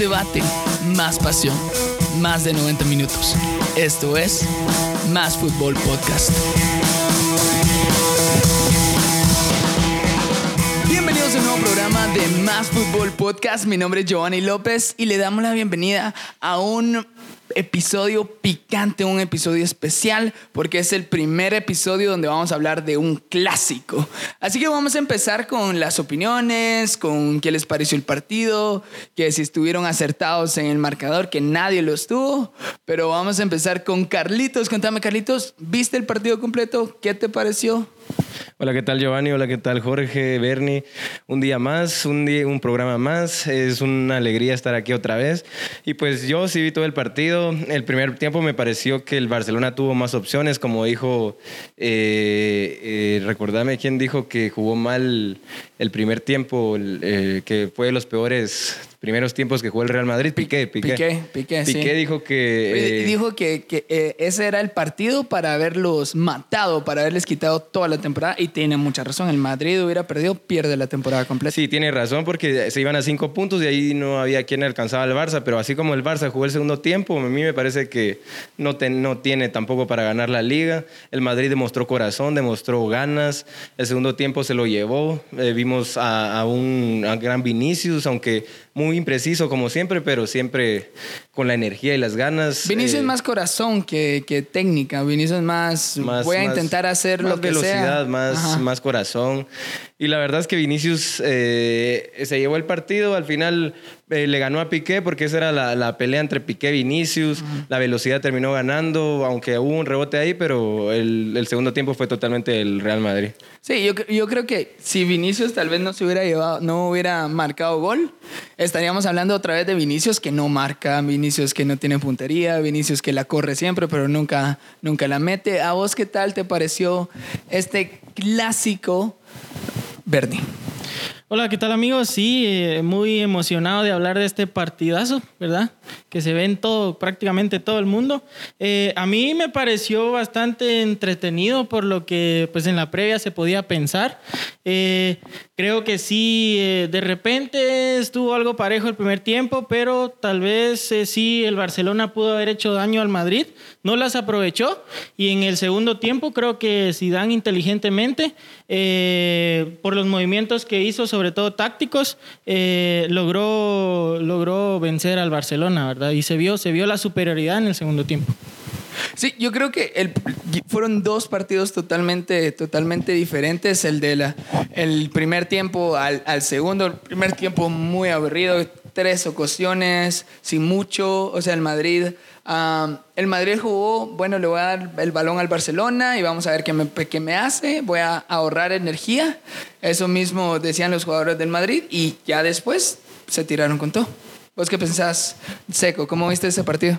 debate, más pasión, más de 90 minutos. Esto es Más Fútbol Podcast. Bienvenidos a un nuevo programa de Más Fútbol Podcast. Mi nombre es Giovanni López y le damos la bienvenida a un episodio picante, un episodio especial, porque es el primer episodio donde vamos a hablar de un clásico. Así que vamos a empezar con las opiniones, con qué les pareció el partido, que si estuvieron acertados en el marcador, que nadie lo estuvo. Pero vamos a empezar con Carlitos. Contame, Carlitos, ¿viste el partido completo? ¿Qué te pareció? Hola, ¿qué tal Giovanni? Hola, ¿qué tal Jorge, Bernie? Un día más, un, día, un programa más. Es una alegría estar aquí otra vez. Y pues yo sí vi todo el partido. El primer tiempo me pareció que el Barcelona tuvo más opciones, como dijo, eh, eh quién dijo que jugó mal el primer tiempo, eh, que fue de los peores primeros tiempos que jugó el Real Madrid, Piqué, Piqué. Piqué, Piqué, Piqué dijo que... Eh, dijo que, que eh, ese era el partido para haberlos matado, para haberles quitado toda la temporada y tiene mucha razón. El Madrid hubiera perdido, pierde la temporada completa. Sí, tiene razón porque se iban a cinco puntos y ahí no había quien alcanzaba al Barça, pero así como el Barça jugó el segundo tiempo, a mí me parece que no, no tiene tampoco para ganar la liga. El Madrid demostró corazón, demostró ganas. El segundo tiempo se lo llevó. Eh, vimos a, un gran Vinicius, aunque muy impreciso como siempre, pero siempre con la energía y las ganas. Vinicius es eh, más corazón que, que, técnica. Vinicius es más, más voy a intentar hacer lo que velocidad, Más, más corazón. Y la verdad es que Vinicius eh, se llevó el partido, al final eh, le ganó a Piqué porque esa era la, la pelea entre Piqué y Vinicius, la velocidad terminó ganando, aunque hubo un rebote ahí, pero el, el segundo tiempo fue totalmente el Real Madrid. Sí, yo, yo, creo que si Vinicius tal vez no se hubiera llevado, no hubiera marcado gol, estaríamos hablando otra vez de Vinicius que no marca, Vinicius que no tiene puntería, Vinicius que la corre siempre, pero nunca, nunca la mete. ¿A vos qué tal te pareció este clásico Bernie. Hola, ¿qué tal amigos? Sí, eh, muy emocionado de hablar de este partidazo, ¿verdad? Que se ve en todo, prácticamente todo el mundo. Eh, a mí me pareció bastante entretenido por lo que pues en la previa se podía pensar. Eh, creo que sí, de repente estuvo algo parejo el primer tiempo, pero tal vez sí el Barcelona pudo haber hecho daño al Madrid, no las aprovechó y en el segundo tiempo creo que Zidane inteligentemente por los movimientos que hizo sobre todo tácticos, eh, logró, logró vencer al Barcelona, ¿verdad? Y se vio, se vio la superioridad en el segundo tiempo. Sí, yo creo que fueron dos partidos totalmente, totalmente diferentes. El de primer tiempo al, al segundo. El primer tiempo muy aburrido, tres ocasiones, sin mucho. O sea, el Madrid el Madrid jugó, bueno, le voy a dar el balón al Barcelona y vamos a ver qué me, qué me hace, voy a ahorrar energía. Eso mismo decían los jugadores del Madrid y ya después se tiraron con todo. ¿Vos qué pensás, Seco? ¿Cómo viste ese partido?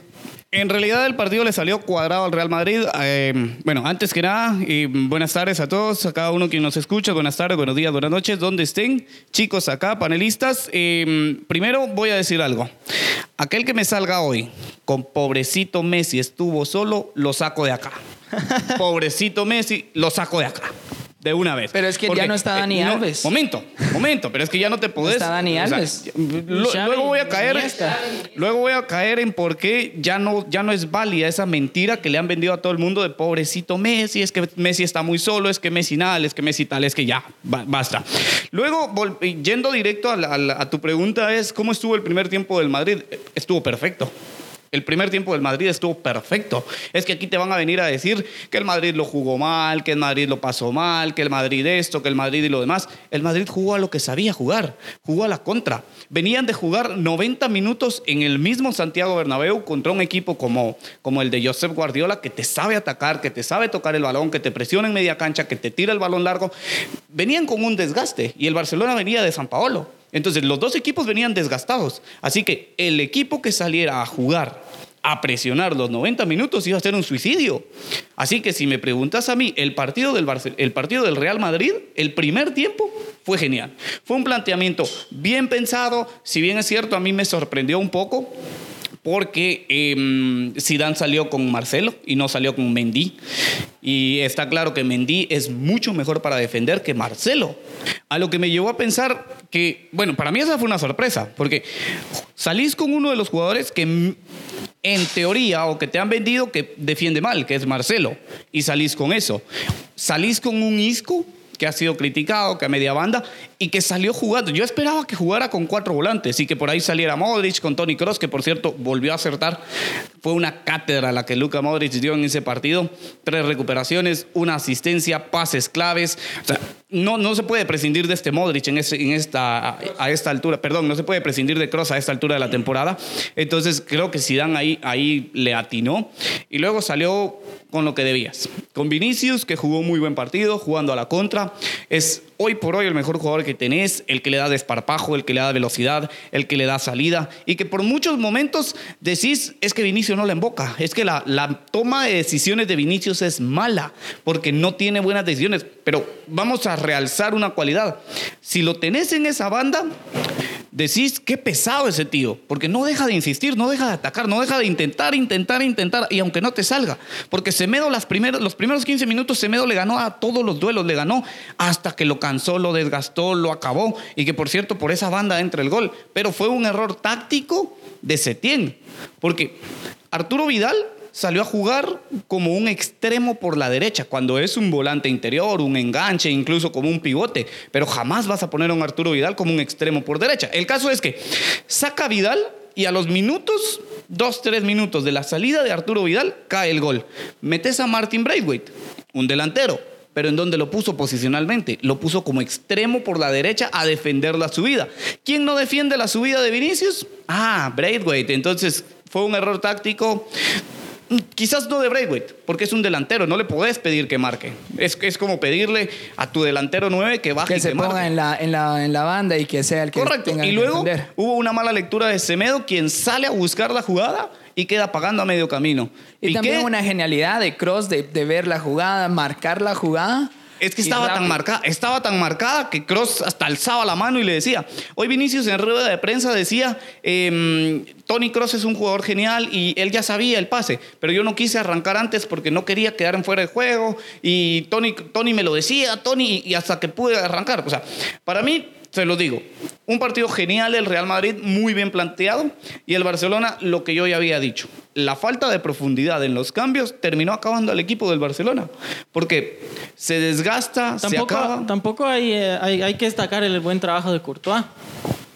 En realidad el partido le salió cuadrado al Real Madrid. Eh, bueno, antes que nada, y buenas tardes a todos, a cada uno que nos escucha. Buenas tardes, buenos días, buenas noches, donde estén. Chicos acá, panelistas. Eh, primero voy a decir algo. Aquel que me salga hoy con pobrecito Messi estuvo solo, lo saco de acá. pobrecito Messi, lo saco de acá de una vez. Pero es que ya no está Dani eh, Alves. Momento, momento, pero es que ya no te podés. está Dani Alves. luego voy a caer. Luego voy a caer en por qué ya no, ya no es válida esa mentira que le han vendido a todo el mundo de pobrecito Messi, es que Messi está muy solo, es que Messi nada, es que Messi tal, es que ya, basta. Luego, yendo directo a tu pregunta, es ¿cómo estuvo el primer tiempo del Madrid? Estuvo perfecto. El primer tiempo del Madrid estuvo perfecto. Es que aquí te van a venir a decir que el Madrid lo jugó mal, que el Madrid lo pasó mal, que el Madrid esto, que el Madrid y lo demás. El Madrid jugó a lo que sabía jugar, jugó a la contra. Venían de jugar 90 minutos en el mismo Santiago Bernabéu contra un equipo como, como el de Josep Guardiola, que te sabe atacar, que te sabe tocar el balón, que te presiona en media cancha, que te tira el balón largo. Venían con un desgaste y el Barcelona venía de San Paolo. Entonces los dos equipos venían desgastados. Así que el equipo que saliera a jugar, a presionar los 90 minutos, iba a ser un suicidio. Así que si me preguntas a mí, el partido del, el partido del Real Madrid, el primer tiempo fue genial. Fue un planteamiento bien pensado, si bien es cierto, a mí me sorprendió un poco porque eh, Zidane salió con Marcelo y no salió con Mendy. Y está claro que Mendy es mucho mejor para defender que Marcelo. A lo que me llevó a pensar que, bueno, para mí esa fue una sorpresa, porque salís con uno de los jugadores que en teoría o que te han vendido que defiende mal, que es Marcelo, y salís con eso. Salís con un Isco que ha sido criticado, que a media banda, y que salió jugando. Yo esperaba que jugara con cuatro volantes y que por ahí saliera Modric con Tony Cross, que por cierto volvió a acertar. Fue una cátedra la que Luka Modric dio en ese partido. Tres recuperaciones, una asistencia, pases claves. O sea, no, no se puede prescindir de este Modric en, esta, a esta altura. Perdón, no se puede prescindir de Cross a esta altura de la temporada. Entonces creo que Zidane ahí, ahí le atinó. Y luego salió con lo que debías. Con Vinicius, que jugó muy buen partido, jugando a la contra. Es hoy por hoy el mejor jugador que tenés, el que le da desparpajo, el que le da velocidad, el que le da salida. Y que por muchos momentos decís, es que Vinicius no la emboca. Es que la, la toma de decisiones de Vinicius es mala, porque no tiene buenas decisiones. Pero vamos a realzar una cualidad. Si lo tenés en esa banda, decís qué pesado ese tío, porque no deja de insistir, no deja de atacar, no deja de intentar, intentar, intentar, y aunque no te salga, porque Semedo las los primeros 15 minutos Semedo le ganó a todos los duelos, le ganó hasta que lo cansó, lo desgastó, lo acabó, y que por cierto por esa banda entra el gol, pero fue un error táctico de Setién, porque Arturo Vidal salió a jugar como un extremo por la derecha, cuando es un volante interior, un enganche, incluso como un pivote, pero jamás vas a poner a un Arturo Vidal como un extremo por derecha. El caso es que saca Vidal y a los minutos, dos, tres minutos de la salida de Arturo Vidal, cae el gol. Metes a Martin Braithwaite, un delantero. Pero ¿en dónde lo puso posicionalmente? Lo puso como extremo por la derecha a defender la subida. ¿Quién no defiende la subida de Vinicius? Ah, Braithwaite. Entonces fue un error táctico. Quizás no de Braithwaite, porque es un delantero, no le podés pedir que marque. Es, es como pedirle a tu delantero 9 que baje Que y se que ponga marque. en la, en, la, en la banda y que sea el que Correcto. tenga Y luego hubo una mala lectura de Semedo, quien sale a buscar la jugada y queda pagando a medio camino. Y Piqué- también una genialidad de Cross de, de ver la jugada, marcar la jugada. Es que estaba tan, marcada, estaba tan marcada que Cross hasta alzaba la mano y le decía. Hoy Vinicius en rueda de prensa decía, em, Tony Cross es un jugador genial y él ya sabía el pase, pero yo no quise arrancar antes porque no quería quedar en fuera de juego y Tony, Tony me lo decía, Tony, y hasta que pude arrancar. O sea, para mí, se lo digo, un partido genial del Real Madrid, muy bien planteado, y el Barcelona, lo que yo ya había dicho, la falta de profundidad en los cambios terminó acabando al equipo del Barcelona, porque se desgasta, se Tampoco, acaba. tampoco hay, eh, hay, hay que destacar el buen trabajo de Courtois.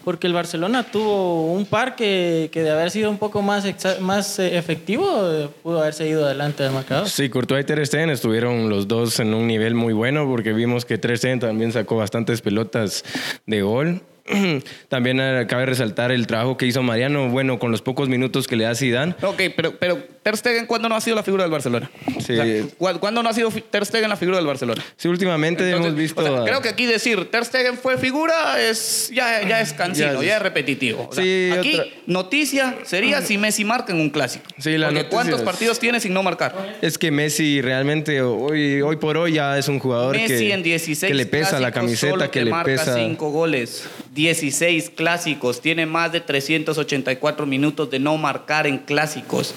Porque el Barcelona tuvo un par que, que de haber sido un poco más, exa- más eh, efectivo, eh, pudo haberse ido adelante del marcador. Sí, Courtois y Ter Stegen estuvieron los dos en un nivel muy bueno porque vimos que Ter Stegen también sacó bastantes pelotas de gol. También eh, cabe resaltar el trabajo que hizo Mariano, bueno, con los pocos minutos que le da Zidane. Ok, pero, pero Ter Stegen, ¿cuándo no ha sido la figura del Barcelona? Sí. O sea, ¿cu- ¿Cuándo no ha sido Ter Stegen la figura del Barcelona? Sí, últimamente Entonces, hemos visto... o sea, a- creo que aquí decir Ter Stegen fue figura es ya, ya es cansino, Ya ya, es- es repetitivo. O sea, Sí, aquí otra- noticia sería si Messi marca en un clásico. Sí, la Porque noticia ¿Cuántos es- partidos tiene sin no marcar? Es que Messi realmente hoy, hoy por hoy ya es un jugador Messi que, en 16 que le pesa la camiseta, solo que le marca pesa... 5 goles. 16 clásicos, tiene más de 384 minutos de no marcar en clásicos.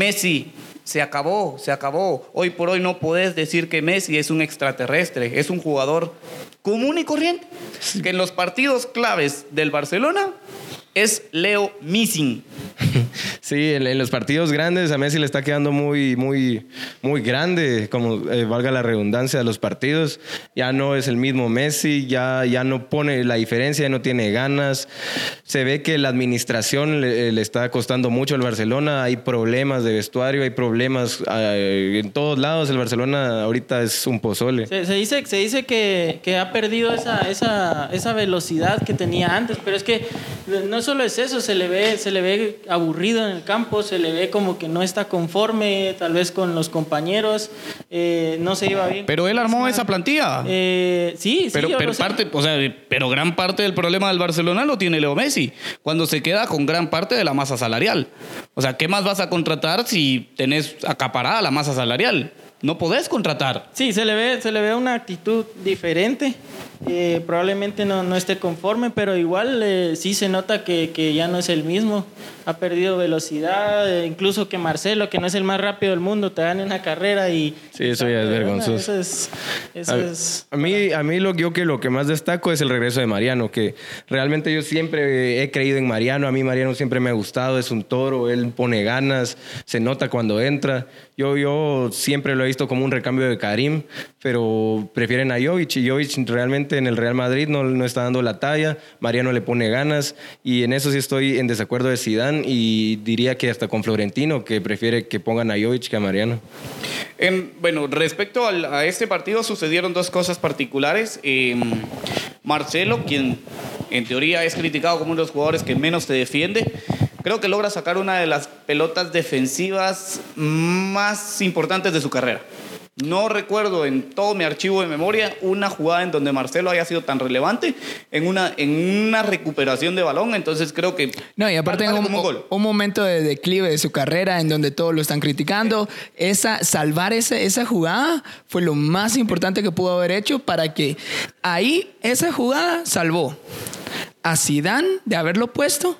Messi se acabó, se acabó. Hoy por hoy no podés decir que Messi es un extraterrestre, es un jugador común y corriente. Que en los partidos claves del Barcelona es Leo Missing. Sí, en, en los partidos grandes a Messi le está quedando muy, muy, muy grande, como eh, valga la redundancia de los partidos. Ya no es el mismo Messi, ya, ya no pone la diferencia, ya no tiene ganas. Se ve que la administración le, le está costando mucho al Barcelona. Hay problemas de vestuario, hay problemas eh, en todos lados. El Barcelona ahorita es un pozole. Se, se dice, se dice que, que ha perdido esa, esa, esa velocidad que tenía antes, pero es que no solo es eso, se le ve, se le ve aburrido en el campo, se le ve como que no está conforme tal vez con los compañeros, eh, no se iba bien. Pero él armó esa plantilla. Eh, sí, sí, Pero, yo pero lo sé. parte, o sea, pero gran parte del problema del Barcelona lo tiene Leo Messi, cuando se queda con gran parte de la masa salarial. O sea, ¿qué más vas a contratar si tenés acaparada la masa salarial? No podés contratar. Sí, se le ve, se le ve una actitud diferente. Eh, probablemente no, no esté conforme, pero igual eh, sí se nota que, que ya no es el mismo. Ha perdido velocidad, eh, incluso que Marcelo, que no es el más rápido del mundo, te gane una carrera y... Sí, eso ya es vergonzoso. Eso es... Eso A, es a mí, a mí lo, yo que lo que más destaco es el regreso de Mariano, que realmente yo siempre he creído en Mariano. A mí Mariano siempre me ha gustado, es un toro, él pone ganas, se nota cuando entra. Yo, yo siempre lo he visto como un recambio de Karim, pero prefieren a Jovic y Jovic realmente en el Real Madrid no, no está dando la talla. Mariano le pone ganas y en eso sí estoy en desacuerdo de Zidane y diría que hasta con Florentino que prefiere que pongan a Jovic que a Mariano. En- bueno, respecto a este partido sucedieron dos cosas particulares. Eh, Marcelo, quien en teoría es criticado como uno de los jugadores que menos te defiende, creo que logra sacar una de las pelotas defensivas más importantes de su carrera. No recuerdo en todo mi archivo de memoria una jugada en donde Marcelo haya sido tan relevante en una, en una recuperación de balón. Entonces creo que. No, y aparte en un, momento de declive de su carrera en donde todos lo están criticando, esa, salvar esa, esa jugada fue lo más importante que pudo haber hecho para que ahí esa jugada salvó a Zidane de haberlo puesto,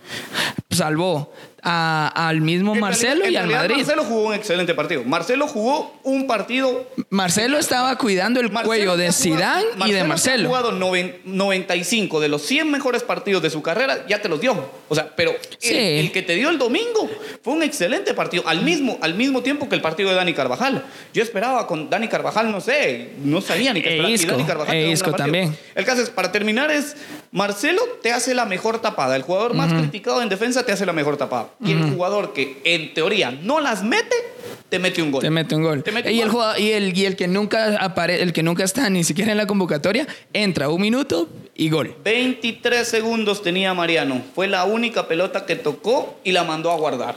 salvó a- al mismo En Marcelo realidad- y al Madrid. Marcelo jugó un excelente partido. Marcelo jugó un partido Marcelo estaba cuidando el Marcelo cuello de Zidane y de que ha Marcelo. jugado noven- 95 de los 100 mejores partidos de su carrera, ya te los dio. O sea, pero Sí. el, el que te dio el domingo fue un excelente partido, al mismo, al mismo tiempo que el partido de Dani Carvajal. Yo esperaba con Dani Carvajal, no sé, no sabía ni que E esperaba. Y Dani Carvajal e Isco. También. El caso es, para terminar, es Marcelo te hace la mejor tapada. El jugador más criticado en defensa te hace la mejor tapada. Y el jugador que en teoría no las mete, te mete un gol. Te mete un gol. Te mete un y, el jugador- y, el, y el que nunca apare, el que nunca está ni siquiera en la convocatoria, entra un minuto y gol. 23 segundos tenía Mariano. Fue la única pelota que tocó y la mandó a guardar.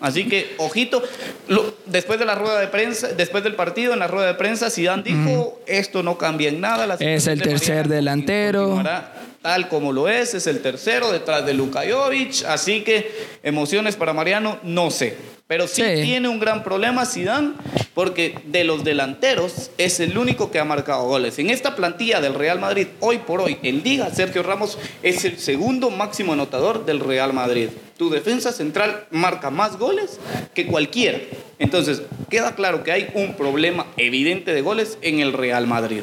Así que, ojito, lo- después de la rueda de prensa, después del partido, en la rueda de prensa, Zidane dijo, esto no cambia en nada. la Es el tercer delantero. Tal como lo es, es el tercero detrás de Luka Jovic. Así que emociones para Mariano, no sé. Pero sí, Sí. tiene un gran problema Zidane porque de los delanteros es el único que ha marcado goles. En esta plantilla del Real Madrid, hoy por hoy, en Liga, Sergio Ramos es el segundo máximo anotador del Real Madrid. Tu defensa central marca más goles que cualquiera. Entonces, queda claro que hay un problema evidente de goles en el Real Madrid.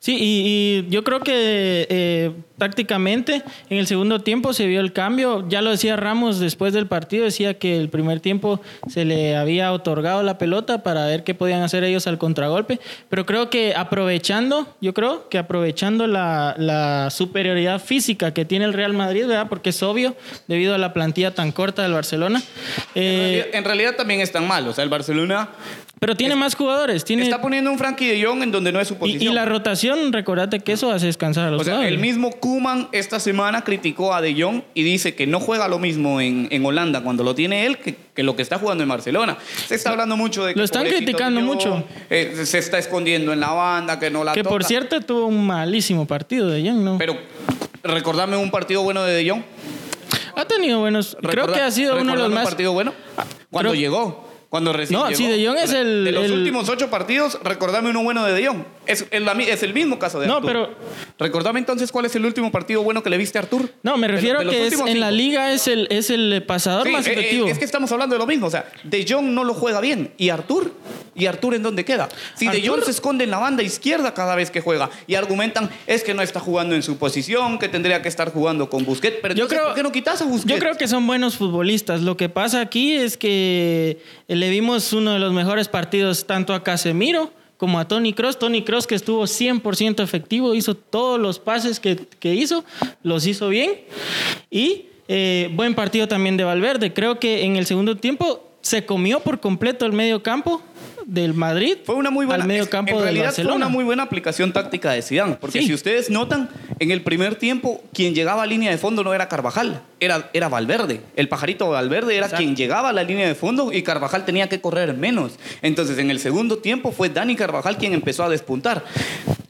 Sí, y, y yo creo que eh, tácticamente en el segundo tiempo se vio el cambio. Ya lo decía Ramos después del partido, decía que el primer tiempo se le había otorgado la pelota para ver qué podían hacer ellos al contragolpe. Pero creo que aprovechando, yo creo que aprovechando la, la superioridad física que tiene el Real Madrid, ¿verdad? Porque es obvio, debido a la plantilla tan corta del Barcelona. En Eh, realidad- en realidad también es tan mal. O sea, el Barcelona pero tiene más jugadores, tiene... está poniendo un Frankie de Jong en donde no es su posición. y la rotación, recordate que eso hace descansar a los O sea, el mismo Kuman esta semana criticó a De Jong y dice que no juega lo mismo en, en Holanda cuando lo tiene él que, que lo que está jugando en Barcelona. Se está hablando mucho de que Lo están criticando Jong, mucho. eh, se está escondiendo en la banda, que no la Que por cierto tuvo un malísimo partido de Young, ¿no? Pero recordame un partido bueno de De Jong. ha tenido buenos. Creo que ha sido uno de los recordame un más. partido bueno cuando creo- llegó. Cuando recién No, llegó. sí, De Jong es el- De los el- últimos ocho partidos, recordame uno bueno de De Jong. Es, es es el mismo caso de No, Artur. pero- Recordame entonces cuál es el último partido bueno que le viste a Artur. No, me refiero de que es, en la liga es el, es el pasador Sí, más eh, eh, efectivo. Es que estamos hablando de lo mismo. O sea, De Jong no lo juega bien. ¿Y Artur? ¿Y Artur en dónde queda? Si De Jong se esconde en la banda izquierda cada vez que juega y argumentan es que no está jugando en su posición, que tendría que estar jugando con Busquets. Pero Yo entonces, creo- ¿por qué no quitas a Busquets? Yo creo que son buenos futbolistas. Lo que pasa aquí es que le vimos uno de los mejores partidos tanto a Casemiro como a Tony Cross. Tony Cross que estuvo 100% efectivo, hizo todos los pases que, que hizo, los hizo bien. Y eh, buen partido también de Valverde. Creo que en el segundo tiempo se comió por completo el medio campo del Madrid Fue una muy buena. al medio campo en del realidad Barcelona. fue una muy buena aplicación táctica de Zidane, porque Sí. si ustedes notan, en el primer tiempo quien llegaba a línea de fondo no era Carvajal, era, era Valverde. El pajarito Valverde era quien llegaba a la línea de fondo y Carvajal tenía que correr menos. Entonces, en el segundo tiempo fue Dani Carvajal quien empezó a despuntar.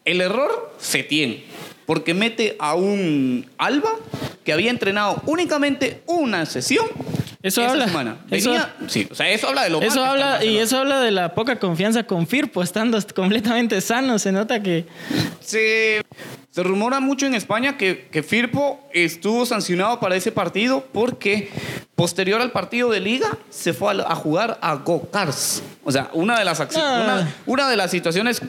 El error se tiene, porque mete a un Alba que había entrenado únicamente una sesión Eso esa habla. semana. Eso- Venía, sí, o sea, eso habla de lo Eso habla, y eso habla de la poca confianza con Firpo, estando completamente sano. Se nota que. Se, se rumora mucho en España que, que Firpo estuvo sancionado para ese partido porque posterior al partido de liga se fue a, a jugar a Go-Cars. O sea, una de las, Ah. una, una de las situaciones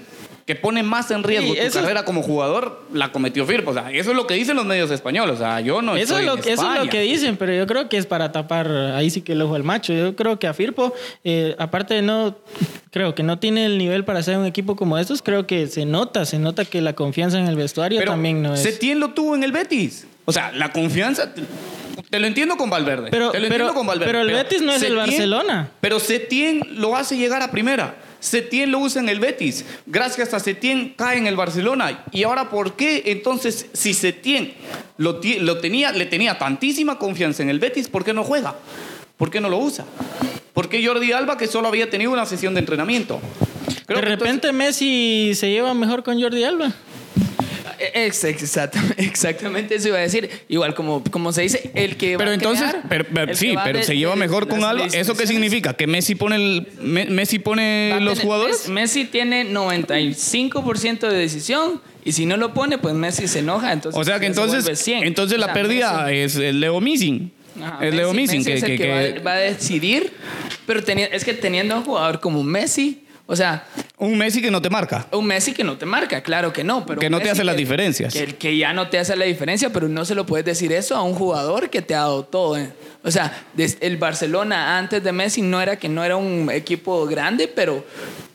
que pone más en riesgo Sí, tu es- carrera como jugador la cometió Firpo. O sea, eso es lo que dicen los medios españoles. O sea, yo no eso, es lo, en que- eso es lo España. que dicen, pero yo creo que es para tapar ahí sí que el ojo al macho. Yo creo que a Firpo, eh, aparte de no, creo que no tiene el nivel para ser un equipo como estos, creo que se nota, se nota que la confianza en el vestuario Pero también no es. Setién lo tuvo en el Betis. O sea, la confianza. Te, lo entiendo con Valverde. Pero- te lo pero- entiendo con Valverde. pero el Betis no es el Barcelona. Pero Setién lo hace llegar a primera. Setién lo usa en el Betis. Gracias a Setién cae en el Barcelona. Y ahora, ¿por qué entonces, si Setién lo, tenía, le tenía tantísima confianza en el Betis, ¿por qué no juega? ¿Por qué no lo usa? ¿Por qué Jordi Alba, que solo había tenido una sesión de entrenamiento? Creo de entonces- repente Messi se lleva mejor con Jordi Alba. Ex- exactamente, exactamente eso iba a decir. Igual como, como se dice, el que va Pero a entonces, crear, pero- pero sí, va pero de- se lleva de mejor con Alba. ¿Eso qué significa? ¿Que Messi pone, el, Me- Messi pone va a los tener- jugadores? Mes- Messi tiene 95% de decisión y si no lo pone, pues Messi se enoja. Entonces O sea que entonces, vuelve 100. entonces O la sea, pérdida Messi- es el Leo Missing. Ajá, es Leo Messi- Missing. Messi Que, es el que- que, que- va, va a decidir, pero teni- es que teniendo a un jugador como Messi, o sea, un Messi que no te marca. un Messi que no te marca, claro que no, pero Que no te hace las diferencias. Que, que ya no te hace la diferencia, pero no se lo puedes decir eso a un jugador que te ha dado todo. ¿eh? O sea, el Barcelona antes de Messi no era que no era un equipo grande, pero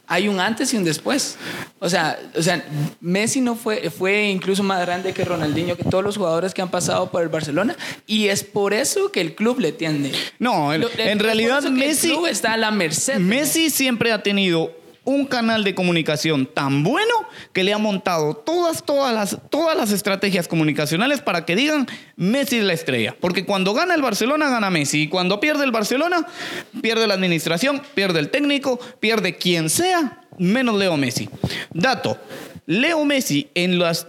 hay un antes y un después. O sea, o sea Messi no fue, fue incluso más grande que Ronaldinho, que todos los jugadores que han pasado por el Barcelona, y es por eso que el club le tiende. No, en, Lo- en realidad Messi, El club está a la merced. Messi siempre ha tenido un canal de comunicación tan bueno que le ha montado todas, todas las, todas las estrategias comunicacionales para que digan Messi es la estrella. Porque cuando gana el Barcelona, gana Messi. Y cuando pierde el Barcelona, pierde la administración, pierde el técnico, pierde quien sea, menos Leo Messi. Dato, Leo Messi en las...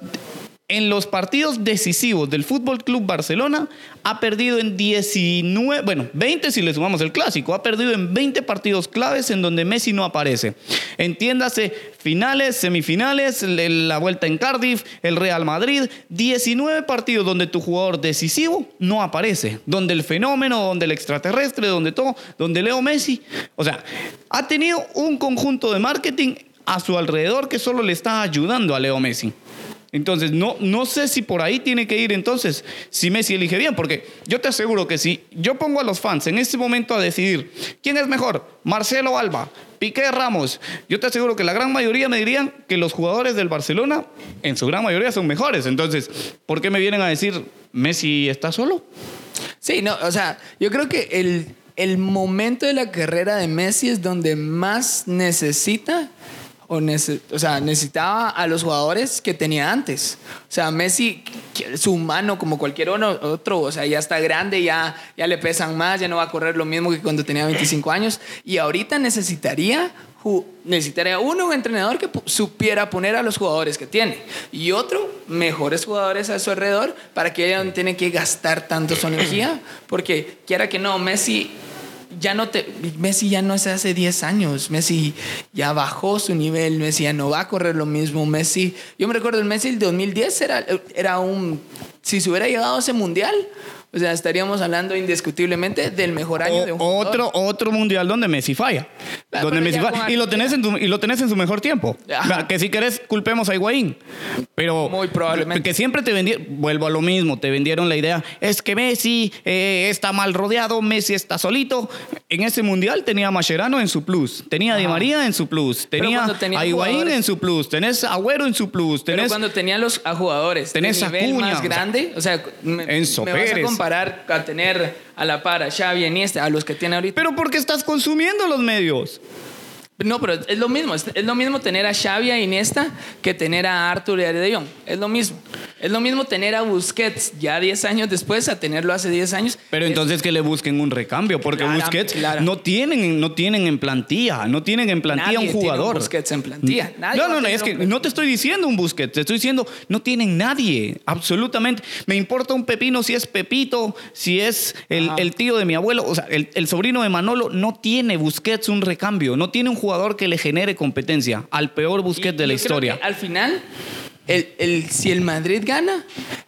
En los partidos decisivos del Fútbol Club Barcelona ha perdido en 19, bueno, 20 si le sumamos el clásico, ha perdido en 20 partidos claves en donde Messi no aparece. Entiéndase, finales, semifinales, la vuelta en Cardiff, el Real Madrid, 19 partidos donde tu jugador decisivo no aparece, donde el fenómeno, donde el extraterrestre, donde todo, donde Leo Messi, o sea, ha tenido un conjunto de marketing a su alrededor que solo le está ayudando a Leo Messi. Entonces, no, no sé si por ahí tiene que ir entonces, si Messi elige bien, porque yo te aseguro que si yo pongo a los fans en este momento a decidir quién es mejor, Marcelo Alba, Piqué Ramos, yo te aseguro que la gran mayoría me dirían que los jugadores del Barcelona, en su gran mayoría, son mejores. Entonces, ¿por qué me vienen a decir Messi está solo? Sí, no, o sea, yo creo que el, el momento de la carrera de Messi es donde más necesita, o, o sea, necesitaba a los jugadores que tenía antes. O sea, Messi, su mano, como cualquier otro, o sea, ya está grande, ya, ya le pesan más, ya no va a correr lo mismo que cuando tenía 25 años. Y ahorita necesitaría necesitaría uno, un entrenador que supiera poner a los jugadores que tiene y otro, mejores jugadores a su alrededor para que ella no tiene que gastar tanto su energía porque quiera que no, Messi ya no te Messi ya no es hace 10 años, Messi ya bajó su nivel, Messi ya no va a correr lo mismo, Messi, yo me recuerdo el Messi del 2010 era era un si se hubiera llegado a ese mundial o sea, estaríamos hablando indiscutiblemente del mejor año de un jugador. otro, otro mundial donde Messi falla. Ah, donde pero Messi falla. Y, lo tenés en tu- y lo tenés en su mejor tiempo. Que si querés, culpemos a Higuaín. Pero Muy probablemente. Que siempre te vendieron, vuelvo a lo mismo, te vendieron la idea, es que Messi eh, está mal rodeado, Messi está solito. En ese mundial tenía a Mascherano en su plus, tenía a Di. María en su plus, Pero tenía, a Higuaín en su plus, tenés a Agüero en su plus, Pero tenés... cuando tenía los a jugadores tenés de a nivel Acuña, más grande, o sea, me, comparar a tener a la par a Xavi, Iniesta, a los que tiene ahorita. Pero porque estás consumiendo los medios. No, pero es lo mismo. Es, lo mismo tener a Xavi a Iniesta que tener a Arthur y a De Jong. Es lo mismo. Es lo mismo tener a Busquets ya 10 años después a tenerlo hace 10 años. Pero Es- entonces que le busquen un recambio, porque Busquets claro. no tienen, no tienen en plantilla, no tienen en plantilla nadie un tiene jugador. Busquets en plantilla. Nadie no, no, no, es que no te estoy diciendo un Busquets, te estoy diciendo no tienen nadie, absolutamente. Me importa un pepino si es Pepito, si es el, tío de mi abuelo, o sea, el, el sobrino de Manolo, no tiene Busquets un recambio, no tiene un jugador que le genere competencia al peor Busquets Y de la yo creo historia. que al final, el, el- si el Madrid gana,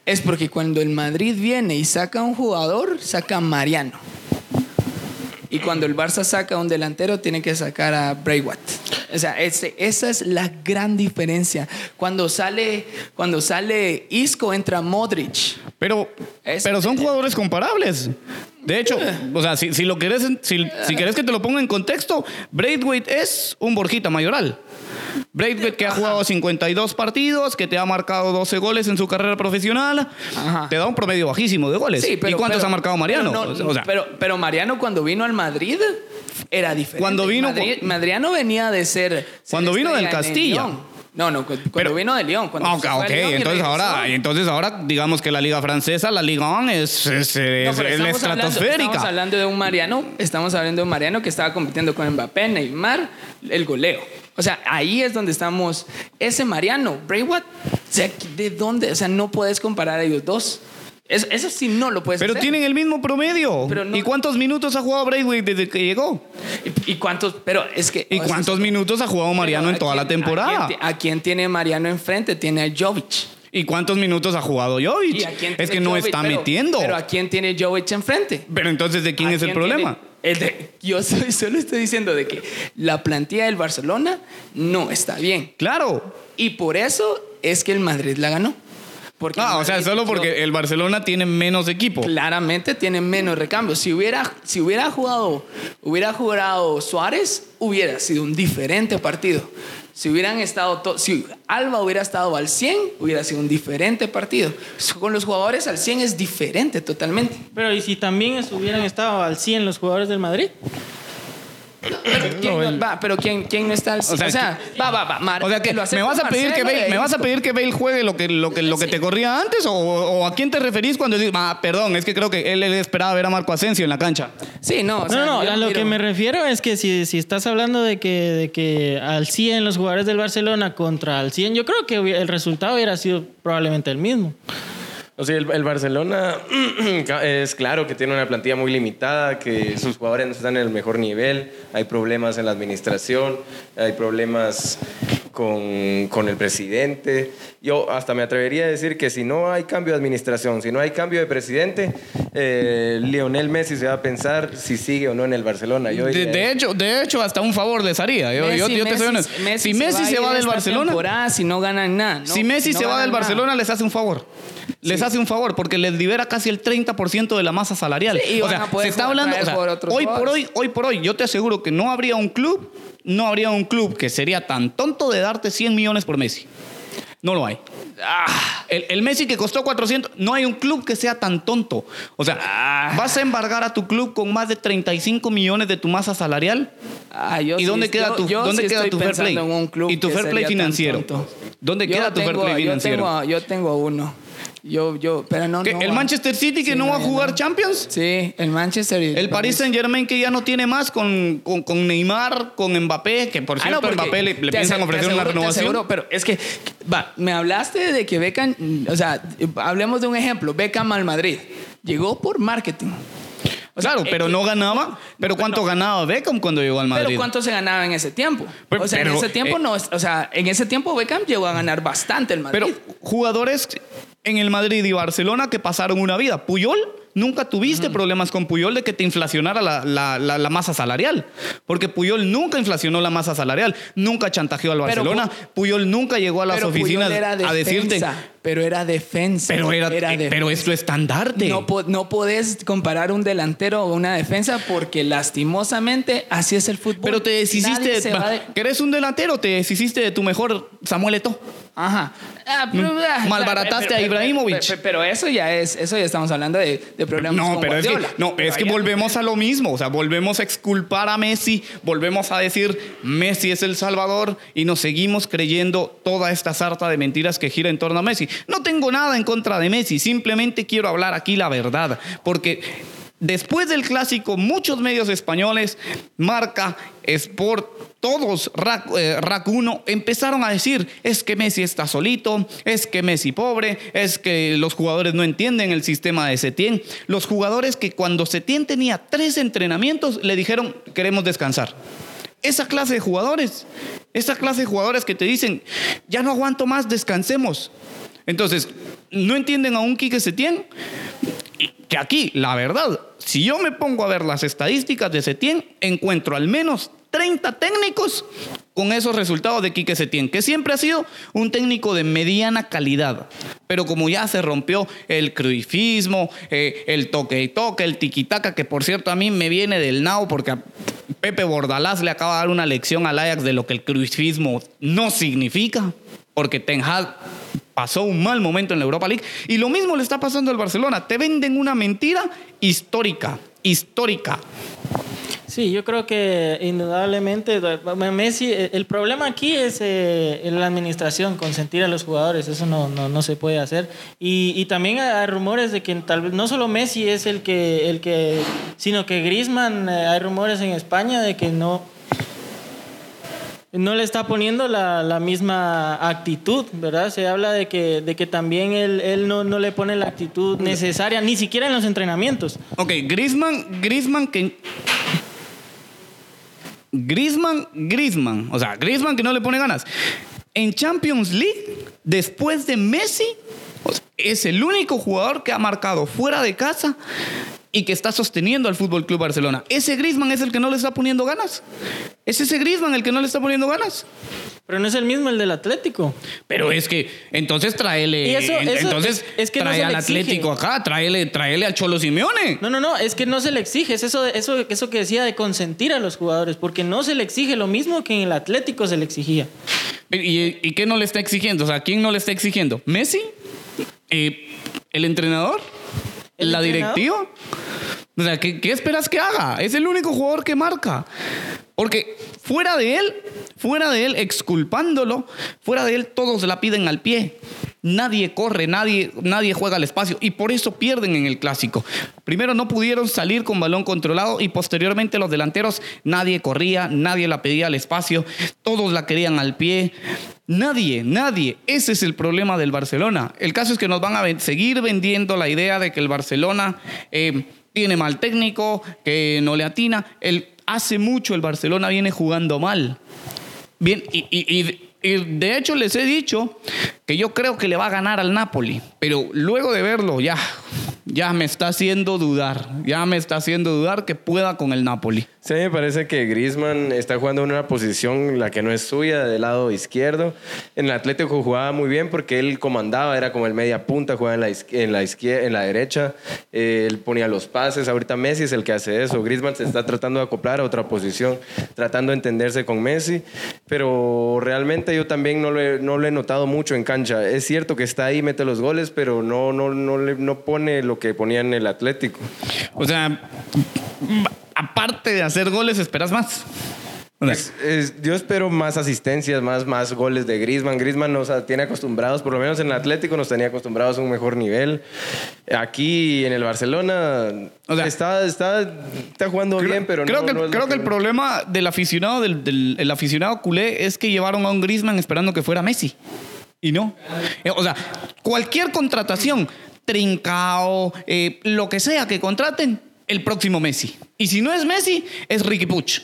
es porque cuando el Madrid viene y saca un jugador, saca a Mariano. Y cuando el Barça saca un delantero, tiene que sacar a Braithwaite. O sea, ese- esa es la gran diferencia. Cuando sale, cuando sale Isco, entra Modric. Pero, Es- pero son jugadores comparables. De hecho, o sea, si, si lo querés, si, si querés que te lo ponga en contexto, Braithwaite es un Borjita Mayoral. Braithwaite que ha jugado 52 partidos, que te ha marcado 12 goles en su carrera profesional, Ajá. te da un promedio bajísimo de goles. Sí, pero- ¿Y cuántos pero- ha marcado Mariano? pero no, o sea, pero, pero Mariano cuando vino al Madrid era diferente. Cuando vino- Madrid- Mariano venía de ser... Cuando vino del Castilla. No, no, cu- cuando Pero- vino de León. Cuando ok, y Entonces ahora, entonces ahora digamos que la liga francesa, la Liga 1 es, es, es- No, es la estamos hablando- estratosférica. Estamos hablando de un Mariano, estamos hablando de un Mariano que estaba compitiendo con Mbappé, Neymar, el goleo. O sea, ahí es donde estamos. Ese Mariano, o sea, ¿de dónde? O sea, no puedes comparar a ellos dos. Eso, eso sí no lo puedes Pero hacer. tienen el mismo promedio. Pero no- ¿Y cuántos minutos ha jugado Braithwaite desde que llegó? ¿Y, y cuántos? Pero es que... ¿Y cuántos minutos ha jugado Mariano en ¿a toda la temporada? ¿a quién, tiene Mariano enfrente? Tiene a Jovic. ¿Y cuántos minutos ha jugado Jovic? ¿Y a quién Es tiene que no Jovic? está Pero- metiendo. Pero ¿a quién tiene Jovic enfrente? Pero entonces, ¿de quién ¿A es el problema? tiene? El de- yo soy- solo estoy diciendo de que la plantilla del Barcelona no está bien. Claro. Y por eso es que el Madrid la ganó. Porque Ah, o sea, Madrid solo porque el Barcelona tiene menos equipo. claramente tiene menos recambios. Si hubiera, si hubiera jugado, hubiera jugado Suárez, hubiera sido un diferente partido. Si hubieran estado, si Alba hubiera estado al 100, hubiera sido un diferente partido. Con los jugadores al 100 es diferente totalmente. Pero ¿y si también hubieran estado al 100 los jugadores del Madrid? Pero ¿quién, no, va, pero ¿quién, quién no está al 100? O sea, O sea, va, va, va. Mar- O sea que lo me vas a pedir que Bale, me vas a pedir que Bale juegue lo que lo que lo que te corría antes o, o a quién te referís cuando dices, ah, perdón, es que creo que él, él esperaba ver a Marco Asensio en la cancha. Sí, no, o No, sea, no, yo a lo miro- que me refiero es que si, si estás hablando de que, de que al 100 los jugadores del Barcelona contra al 100, yo creo que el resultado hubiera sido probablemente el mismo. O sea, el, el Barcelona es claro que tiene una plantilla muy limitada, que sus jugadores no están en el mejor nivel, hay problemas en la administración, hay problemas con, con el presidente. Yo hasta me atrevería a decir que si no hay cambio de administración, si no hay cambio de presidente, eh, Lionel Messi se va a pensar si sigue o no en el Barcelona. Yo De, hecho, de hecho, hasta un favor les haría. Yo, yo- Messi- yo te soy Messi- honesto. Messi si Messi se va del Barcelona, si no ganan nada. ¿no? si Messi no se va del nada. Barcelona, les hace un favor. Les hace un favor porque les libera casi el 30% de la masa salarial. Sí, y o van sea, a poder se está hablando, o sea, por otros hoy por hoy, hoy por hoy, yo te aseguro que no habría un club, no habría un club que sería tan tonto de darte 100 millones por Messi. No lo hay. Ah, El, el Messi que costó 400, no hay un club que sea tan tonto. O sea, Ah. vas a embargar a tu club con más de 35 millones de tu masa salarial. ah, yo ¿Y sí- dónde queda yo- tu, yo dónde sí queda tu fair play? en un club y tu fair play financiero. ¿Dónde Yo queda tu fair play yo financiero? tengo- Yo tengo uno. Yo, yo, pero no, ¿Qué, no ¿El va. Manchester City que Sí, no va a jugar no. Champions? Sí, el Manchester. y El Paris Saint Germain que ya no tiene más con, con, con Neymar, con Mbappé, que por Ah, cierto no, porque Mbappé le, piensan ofrecer una renovación. aseguro, pero es que, va, me hablaste de que Beckham, o sea, hablemos de un ejemplo, Beckham al Madrid. Llegó por marketing. O sea, claro, pero eh, no ganaba. Pero ¿cuánto ganaba Beckham cuando llegó al Madrid? Pero ¿cuánto se ganaba en ese tiempo? Pero- o sea, en pero, ese tiempo eh, no, o sea, en ese tiempo Beckham llegó a ganar bastante el Madrid. Pero jugadores en el Madrid y Barcelona que pasaron una vida. Puyol, nunca tuviste problemas con Puyol de que te inflacionara la, la- la- la masa salarial. Porque Puyol nunca inflacionó la masa salarial. Nunca chantajeó al Pero Barcelona. Puyol nunca llegó a las oficinas a decirte. Pero era defensa. Pero, era, eh, defensa. pero es tu estandarte. No, no podés comparar un delantero o una defensa porque lastimosamente así es el fútbol. pero te deshiciste. Va, de- ¿Querés un delantero? Te deshiciste de tu mejor Samuel Eto'o. Ajá. Ah, pero, ah, Malbarataste pero- a Ibrahimovic. Pero, pero eso ya es, eso ya estamos hablando de, de problemas No, con pero es que, no, Pero es que volvemos a lo mismo. O sea, volvemos a exculpar a Messi, volvemos a decir Messi es el Salvador y nos seguimos creyendo toda esta sarta de mentiras que gira en torno a Messi. No tengo nada en contra de Messi, simplemente quiero hablar aquí la verdad. Porque después del clásico, muchos medios españoles, Marca, Sport, todos, Rac, eh, Rac 1, empezaron a decir, es que Messi está solito, es que Messi pobre, es que los jugadores no entienden el sistema de Setién. Los jugadores que cuando Setién tenía tres entrenamientos le dijeron, queremos descansar. Esa clase de jugadores, esa clase de jugadores que te dicen, ya no aguanto más, descansemos. Entonces, no entienden a un Quique Setién que aquí, la verdad, si yo me pongo a ver las estadísticas de Setién, encuentro al menos 30 técnicos con esos resultados de Quique Setién, que siempre ha sido un técnico de mediana calidad. Pero como ya se rompió el cruifismo, eh, el toque y toque, el tiquitaca, que por cierto a mí me viene del nao porque Pepe Bordalás le acaba de dar una lección al Ajax de lo que el cruifismo no significa, porque Ten pasó un mal momento en la Europa League. Y lo mismo le está pasando al Barcelona. Te venden una mentira histórica, histórica. Sí, yo creo que indudablemente Messi, eh, el problema aquí es eh, la administración, consentir a los jugadores, eso no, no, no se puede hacer. Y, y también hay rumores de que tal vez no solo Messi es el que, el que sino que Griezmann, eh, hay rumores en España de que no, no le está poniendo la, la misma actitud, ¿verdad? Se habla de que, de que también él, él no, no le pone la actitud necesaria, ni siquiera en los entrenamientos. Ok, Griezmann, Griezmann que... Griezmann, Griezmann. O sea, Griezmann que no le pone ganas. En Champions League, después de Messi, es el único jugador que ha marcado fuera de casa y que está sosteniendo al Fútbol Club Barcelona. Ese Griezmann es el que no le está poniendo ganas. Es ese Griezmann el que no le está poniendo ganas. Pero no es el mismo el del Atlético. Pero es que entonces tráele, Y eso- eso entonces es- es que trae al. Atlético acá, tráele, tráele al Cholo Simeone. No, no, no, es que no se le exige, es eso, eso, eso que decía de consentir a los jugadores, porque no se le exige lo mismo que en el Atlético se le exigía. ¿Y, y qué no le está exigiendo? O sea, ¿quién no le está exigiendo? ¿Messi? Eh, ¿El entrenador? ¿El ¿La directiva? O sea, ¿qué, qué esperas que haga? Es el único jugador que marca. Porque fuera de él, fuera de él, exculpándolo, fuera de él, todos la piden al pie. Nadie corre, nadie, nadie juega al espacio y por eso pierden en el clásico. Primero no pudieron salir con balón controlado y posteriormente los delanteros, nadie corría, nadie la pedía al espacio, todos la querían al pie. Nadie, nadie. Ese es el problema del Barcelona. El caso es que nos van a seguir vendiendo la idea de que el Barcelona eh, tiene mal técnico, que no le atina. El, hace mucho el Barcelona viene jugando mal. Bien, y- y de hecho les he dicho que yo creo que le va a ganar al Napoli, pero luego de verlo ya, ya me está haciendo dudar, ya me está haciendo dudar que pueda con el Napoli. Sí, me parece que Griezmann está jugando en una posición la que no es suya, del lado izquierdo. En el Atlético jugaba muy bien porque él comandaba, era como el media punta, jugaba en la, izquier- en la, derecha, eh, él ponía los pases. Ahorita Messi es el que hace eso. Griezmann se está tratando de acoplar a otra posición, tratando de entenderse con Messi, pero realmente yo también no lo he, he notado mucho en cancha. Es cierto que está ahí, mete los goles, pero no, no, no, no pone lo que ponía en el Atlético. O sea, aparte de hacer goles, esperas más. Es- es- yo espero más asistencias, más, más goles de Griezmann. Griezmann nos tiene acostumbrados, por lo menos en el Atlético nos tenía acostumbrados a un mejor nivel. Aquí en el Barcelona O sea, está, está, está jugando bien, pero creo no, que, no es creo que el que- problema del aficionado, del, del- el aficionado culé, es que llevaron a un Griezmann esperando que fuera Messi. Y no. Eh, O sea, cualquier contratación, Trincao, eh, lo que sea que contraten, el próximo Messi. Y si no es Messi, es Ricky Puch.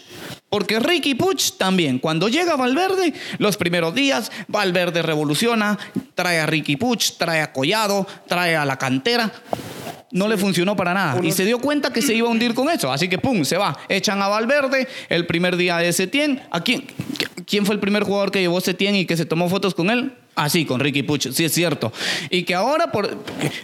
Porque Ricky Puch también, cuando llega Valverde, los primeros días, Valverde revoluciona, trae a Ricky Puch, trae a Collado, trae a la cantera. No le funcionó para nada. Y se dio cuenta que se iba a hundir con eso. Así que, pum, se va. Echan a Valverde el primer día de Setién. ¿A quién, quién fue el primer jugador que llevó Setién y que se tomó fotos con él? Ah, sí, con Ricky Puch, sí es cierto. Y que ahora por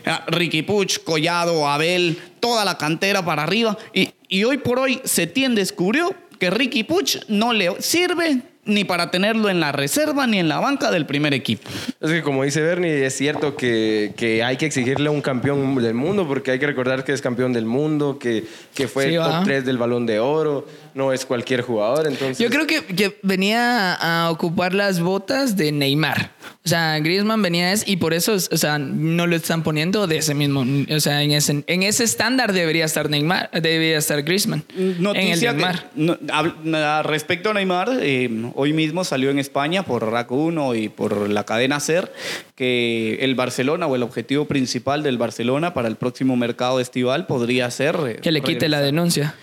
ah, Ricky Puch, Collado, Abel, toda la cantera para arriba. Y, y hoy por hoy Setién descubrió que Ricky Puch no le sirve ni para tenerlo en la reserva ni en la banca del primer equipo. Es que como dice Bernie, es cierto que, que hay que exigirle a un campeón del mundo, porque hay que recordar que es campeón del mundo, que, que fue Sí, el top 3 del balón de oro, no es cualquier jugador. Entonces, Yo creo que, que venía a ocupar las botas de Neymar. O sea, Griezmann venía es y por eso, o sea, no lo están poniendo de ese mismo, o sea, en ese, en ese estándar debería estar Neymar, debería estar Griezmann. en el Noticia que- Neymar. no, a- respecto a Neymar, eh, hoy mismo salió en España por RAC 1 y por la cadena SER que el Barcelona o el objetivo principal del Barcelona para el próximo mercado estival podría ser... eh, Que le quite la denuncia.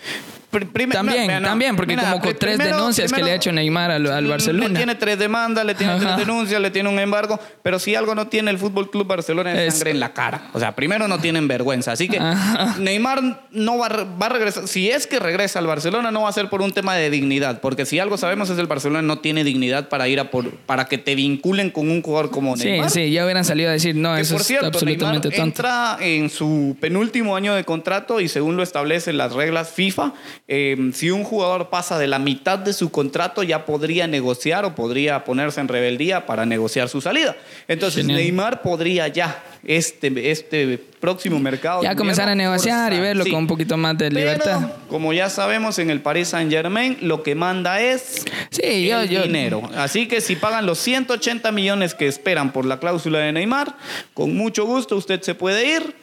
También, no, no, también, porque mira, como con tres primero- denuncias que le ha hecho Neymar al, al Le Barcelona. tiene tres demandas, le tiene Ajá. tres denuncias, le tiene un embargo, pero si algo no tiene el Fútbol Club Barcelona es, Es- sangre en la cara. O sea, primero no tienen vergüenza. Así que Ajá. Neymar no va, va a regresar. Si es que regresa al Barcelona, no va a ser por un tema de dignidad, porque si algo sabemos es que el Barcelona no tiene dignidad para ir a por, para que te vinculen con un jugador como Sí, Neymar. sí, ya hubieran salido a decir, no, Que eso por es cierto, absolutamente Neymar tonto. entra en su penúltimo año de contrato y según lo establecen las reglas FIFA, eh, si un jugador pasa de la mitad de su contrato ya podría negociar o podría ponerse en rebeldía para negociar su salida. Entonces Genial. Neymar podría ya este, este próximo mercado. Ya comenzar a negociar y verlo sí. con un poquito más de Pero, libertad. como ya sabemos, en el Paris Saint Germain lo que manda es Sí, yo, el yo, dinero. Así que si pagan los 180 millones que esperan por la cláusula de Neymar, con mucho gusto usted se puede ir,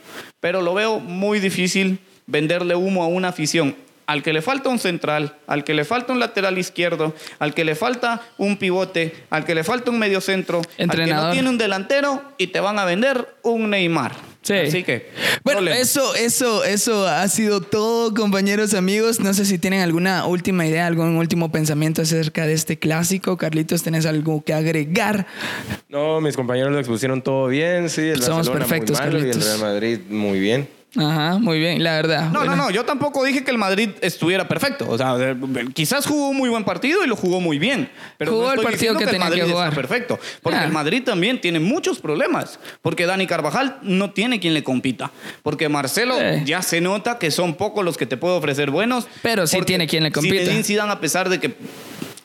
pero lo veo muy difícil venderle humo a una afición. Al que le falta un central, al que le falta un lateral izquierdo, al que le falta un pivote, al que le falta un mediocentro, al que no tiene un delantero y te van a vender un Neymar. Sí. Así que. Bueno, problema. eso, eso, eso ha sido todo, compañeros, amigos. No sé si tienen alguna última idea, algún último pensamiento acerca de este clásico. Carlitos, ¿tenés algo que agregar? No, mis compañeros lo expusieron todo bien, sí. El Somos Barcelona perfectos, muy malo y el Carlitos. Real Madrid muy bien. Ajá, muy bien, la verdad. No, Bueno. no, no, yo tampoco dije que el Madrid estuviera perfecto. O sea, eh, quizás jugó un muy buen partido y lo jugó muy bien. Pero Jugó no el partido diciendo que el tenía Madrid que está jugar. perfecto. Porque Ah. el Madrid también tiene muchos problemas. Porque Dani Carvajal no tiene quien le compita. Porque Marcelo Sí. ya se nota que son pocos los que te puedo ofrecer buenos. Pero sí tiene quien le compita. Zinedine Zidane, a pesar de que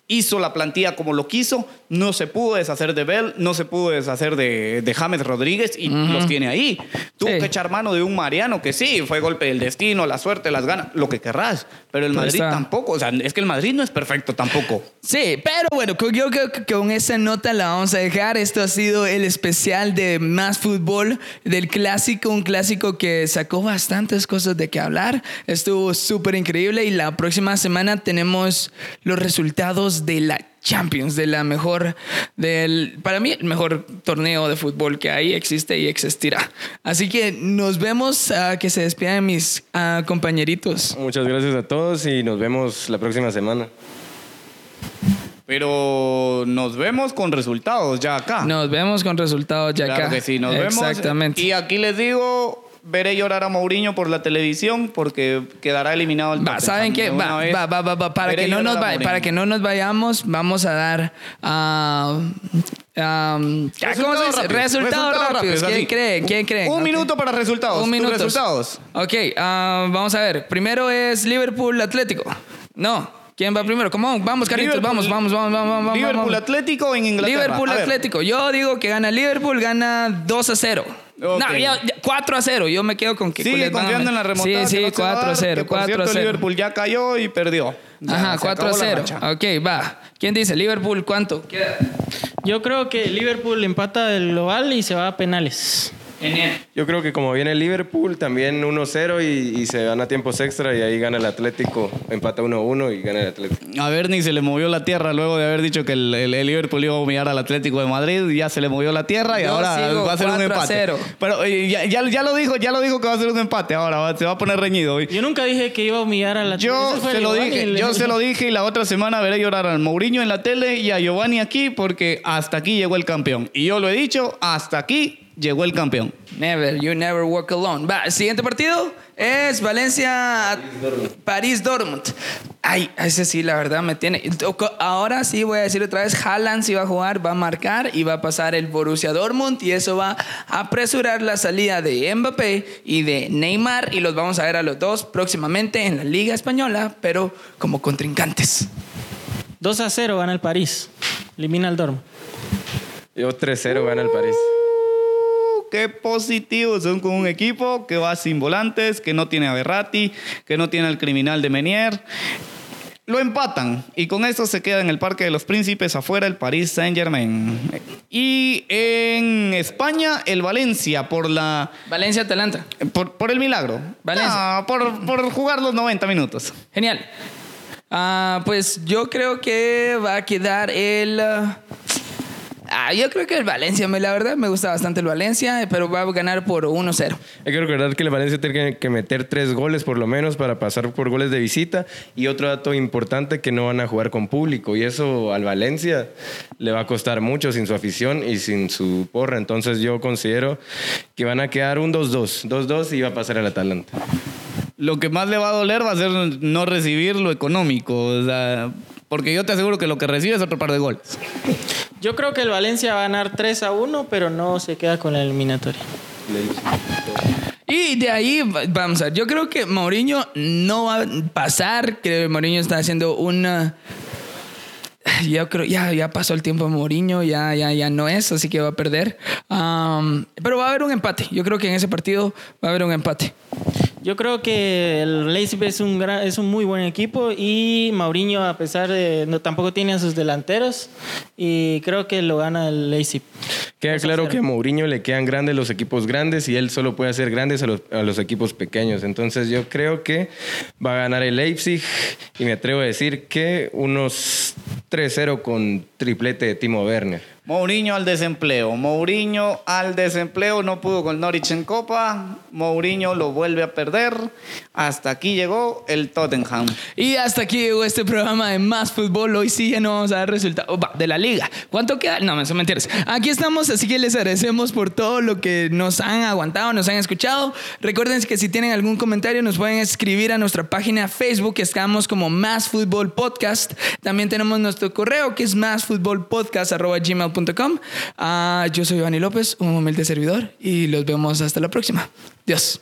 hizo la plantilla como lo quiso, no se pudo deshacer de Bell, no se pudo deshacer de, de James Rodríguez y los tiene ahí. Tuvo Sí. que echar mano de un Mariano que sí, fue golpe del destino, la suerte, las ganas, lo que querrás. Pero el Madrid está. tampoco, o sea, es que el Madrid no es perfecto tampoco. Sí, pero bueno, yo creo que con esa nota la vamos a dejar. Esto ha sido el especial de Más Fútbol del clásico, un clásico que sacó bastantes cosas de qué hablar. Estuvo súper increíble y la próxima semana tenemos los resultados de la Champions, de la mejor, del, para mí el mejor torneo de fútbol que hay, existe y existirá. Así que nos vemos, a que se despidan mis compañeritos. Muchas gracias a todos y nos vemos la próxima semana. Pero nos vemos con resultados ya acá. Nos vemos con resultados ya claro acá. que sí, nos vemos. Exactamente. Y aquí les digo, veré llorar a Mourinho por la televisión porque quedará eliminado el Va. ¿saben qué? De una Va, vez. va, va, va, va, Para, que no nos a va- Mourinho. para que no nos vayamos, vamos a dar. ¿Cómo se dice? rápidos, Resultados rápidos. ¿Quién cree? ¿Quién cree? Un minuto para resultados. Un minuto. resultados. Ok, ah, vamos a ver. Primero es Liverpool Atlético. No. ¿Quién va primero? ¿Cómo? Vamos, Carlitos. Liverpool- Vamos, vamos, vamos, vamos, vamos. Liverpool vamos. Atlético en Inglaterra. Liverpool A ver. Atlético. Yo digo que gana Liverpool, gana 2 a 0. Ok. No, ya- ya, 4 a 0. Yo me quedo con que Sigue a- confiando en la remontada. Sí, que sí, no se va a 4 a dar, 0. que por 4 a cierto, 0. Liverpool ya cayó y perdió. Ya, Ajá, se 4 a acabó la 0. racha. Ok, va. ¿Quién dice? Liverpool, ¿cuánto? Yo creo que Liverpool empata el global y se va a penales. Yo creo que como viene el Liverpool, también 1-0 y, y se gana tiempos extra y ahí gana el Atlético, empata 1-1 y gana el Atlético. A Bernie se le movió la tierra luego de haber dicho que el, el- el Liverpool iba a humillar al Atlético de Madrid. Ya se le movió la tierra y Yo ahora va a ser un 4 a empate. 0. Pero eh, ya, ya, ya lo dijo, ya lo dijo que va a ser un empate. Ahora va- se va a poner reñido. Yo nunca dije que iba a humillar a la Yo se lo dije, el- yo se lo dije y la otra semana veré llorar al Mourinho en la tele y a Giovanni aquí porque hasta aquí llegó el campeón. Y yo lo he dicho, hasta aquí llegó el campeón. Never, you never walk alone. Va, el siguiente partido es Valencia, París Dortmund. Ay, ese sí, la verdad me tiene. Ahora sí voy a decir otra vez, Haaland sí va a jugar, va a marcar y va a pasar el Borussia Dortmund y eso va a apresurar la salida de Mbappé y de Neymar y los vamos a ver a los dos próximamente en la Liga Española, pero como contrincantes. 2 a 0 gana el París. Elimina al Dortmund. Yo 3-0 gana el París. Qué positivos son con un equipo que va sin volantes, que no tiene a Berratti, que no tiene al criminal de Menier. Lo empatan y con eso se queda en el Parque de los Príncipes afuera el Paris Saint Germain. Y en España el Valencia por la Valencia-Atalanta. por, por el milagro. Valencia. No, por, por jugar los 90 minutos. Genial. Ah, pues yo creo que va a quedar el. ah, ah, yo creo que el Valencia, me- la verdad me gusta bastante el Valencia, pero va a ganar por 1-0. Hay que recordar que el Valencia tiene que- que meter tres goles por lo menos para pasar por goles de visita. Y otro dato importante que no van a jugar con público. Y eso al Valencia le va a costar mucho sin su afición y sin su porra. Entonces yo considero que van a quedar un 2-2. 2-2 y va a pasar al Atalanta. Lo que más le va a doler va a ser no recibir lo económico. O sea, porque yo te aseguro que lo que recibe es otro par de goles. Yo creo que el Valencia va a ganar 3 a 1, pero no se queda con la eliminatoria. Y de ahí va- vamos a ver. Yo creo que Mourinho no va a pasar. Creo que Mourinho está haciendo una. Yo creo ya ya pasó el tiempo de Mourinho, ya ya ya no es, así que va a perder. Am, pero va a haber un empate. Yo creo que en ese partido va a haber un empate. Yo creo que el Leipzig es un, gran- es un muy buen equipo y Mauriño, a pesar de. No, tampoco tiene a sus delanteros y creo que lo gana el Leipzig. Queda claro que a Mourinho le quedan grandes los equipos grandes y él solo puede hacer grandes a los, a los equipos pequeños. Entonces yo creo que va a ganar el Leipzig y me atrevo a decir que unos 3-0 con triplete de Timo Werner. Mourinho al desempleo. Mourinho al desempleo. No pudo con Norwich en Copa. Mourinho lo vuelve a perder. Hasta aquí llegó el Tottenham. Y hasta aquí llegó este programa de Más Fútbol. Hoy sí ya no vamos a dar resultados de la liga. ¿Cuánto queda? No, son mentiras. Aquí estamos, así que les agradecemos por todo lo que nos han aguantado, nos han escuchado. Recuerden que si tienen algún comentario nos pueden escribir a nuestra página Facebook, que estamos como Más Fútbol Podcast. También tenemos nuestro correo que es Ah, yo soy Ivani López, un humilde servidor, y los vemos hasta la próxima. Dios.